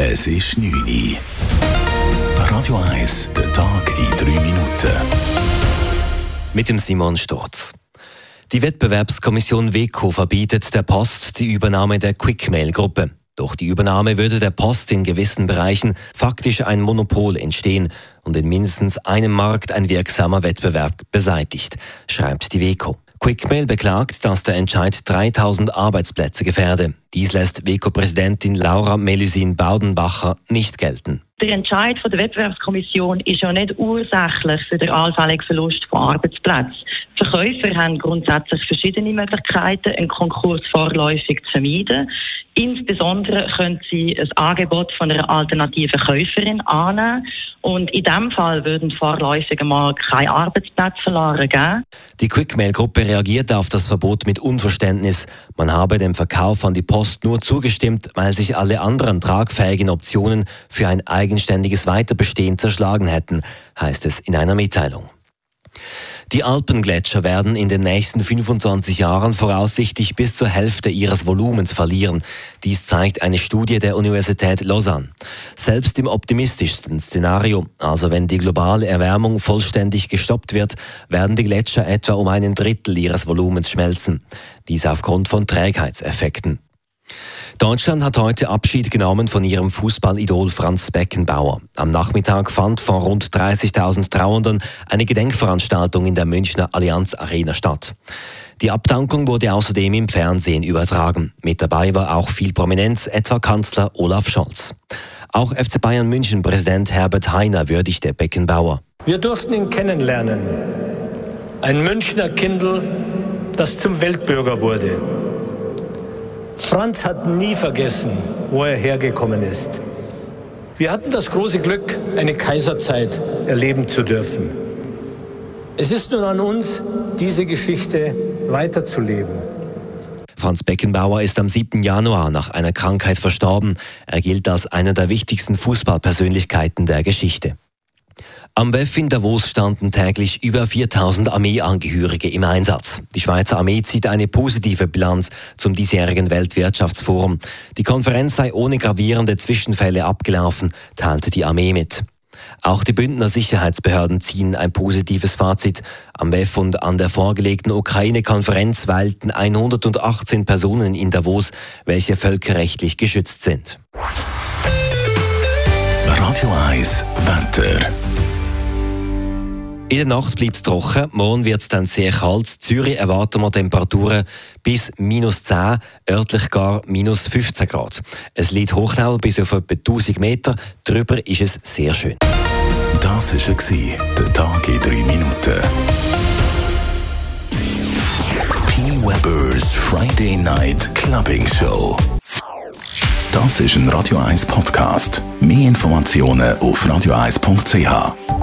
Es ist 9 Uhr. Radio 1, der Tag in 3 Minuten. Mit dem Simon Storz. Die Wettbewerbskommission WECO verbietet der Post die Übernahme der Quickmail-Gruppe. Durch die Übernahme würde der Post in gewissen Bereichen faktisch ein Monopol entstehen und in mindestens einem Markt ein wirksamer Wettbewerb beseitigt, schreibt die WECO. Quickmail beklagt, dass der Entscheid 3000 Arbeitsplätze gefährde. Dies lässt WECO-Präsidentin Laura Melusin-Baudenbacher nicht gelten. Der Entscheid von der Wettbewerbskommission ist ja nicht ursächlich für den allfälligen Verlust von Arbeitsplätzen. Verkäufer haben grundsätzlich verschiedene Möglichkeiten, einen Konkurs vorläufig zu vermeiden. Insbesondere können sie ein Angebot von einer alternativen Käuferin annehmen und in diesem Fall würden vorläufig mal keine Arbeitsplätze verloren gehen. Die Quickmail-Gruppe reagiert auf das Verbot mit Unverständnis. Man habe dem Verkauf an die Post nur zugestimmt, weil sich alle anderen tragfähigen Optionen für ein eigenständiges Weiterbestehen zerschlagen hätten, heißt es in einer Mitteilung. Die Alpengletscher werden in den nächsten 25 Jahren voraussichtlich bis zur Hälfte ihres Volumens verlieren. Dies zeigt eine Studie der Universität Lausanne. Selbst im optimistischsten Szenario, also wenn die globale Erwärmung vollständig gestoppt wird, werden die Gletscher etwa um einen Drittel ihres Volumens schmelzen. Dies aufgrund von Trägheitseffekten. Deutschland hat heute Abschied genommen von ihrem Fußballidol Franz Beckenbauer. Am Nachmittag fand vor rund 30.000 Trauernden eine Gedenkveranstaltung in der Münchner Allianz Arena statt. Die Abdankung wurde außerdem im Fernsehen übertragen. Mit dabei war auch viel Prominenz, etwa Kanzler Olaf Scholz. Auch FC Bayern München Präsident Herbert Heiner würdigte Beckenbauer. Wir durften ihn kennenlernen. Ein Münchner Kindl, das zum Weltbürger wurde. Franz hat nie vergessen, wo er hergekommen ist. Wir hatten das große Glück, eine Kaiserzeit erleben zu dürfen. Es ist nun an uns, diese Geschichte weiterzuleben. Franz Beckenbauer ist am 7. Januar nach einer Krankheit verstorben. Er gilt als einer der wichtigsten Fußballpersönlichkeiten der Geschichte. Am WEF in Davos standen täglich über 4000 Armeeangehörige im Einsatz. Die Schweizer Armee zieht eine positive Bilanz zum diesjährigen Weltwirtschaftsforum. Die Konferenz sei ohne gravierende Zwischenfälle abgelaufen, teilte die Armee mit. Auch die Bündner Sicherheitsbehörden ziehen ein positives Fazit. Am WEF und an der vorgelegten Ukraine-Konferenz weilten 118 Personen in Davos, welche völkerrechtlich geschützt sind. Radio 1 Wetter. In der Nacht bleibt es trocken, morgen wird es dann sehr kalt. In Zürich erwarten wir Temperaturen bis minus 10, örtlich gar minus 15 Grad. Es liegt Hochlevel bis auf etwa 1000 Meter, darüber ist es sehr schön. Das war der Tag in 3 Minuten. P. Weber's Friday Night Clubbing Show. Das ist ein Radio 1 Podcast. Mehr Informationen auf radio1.ch.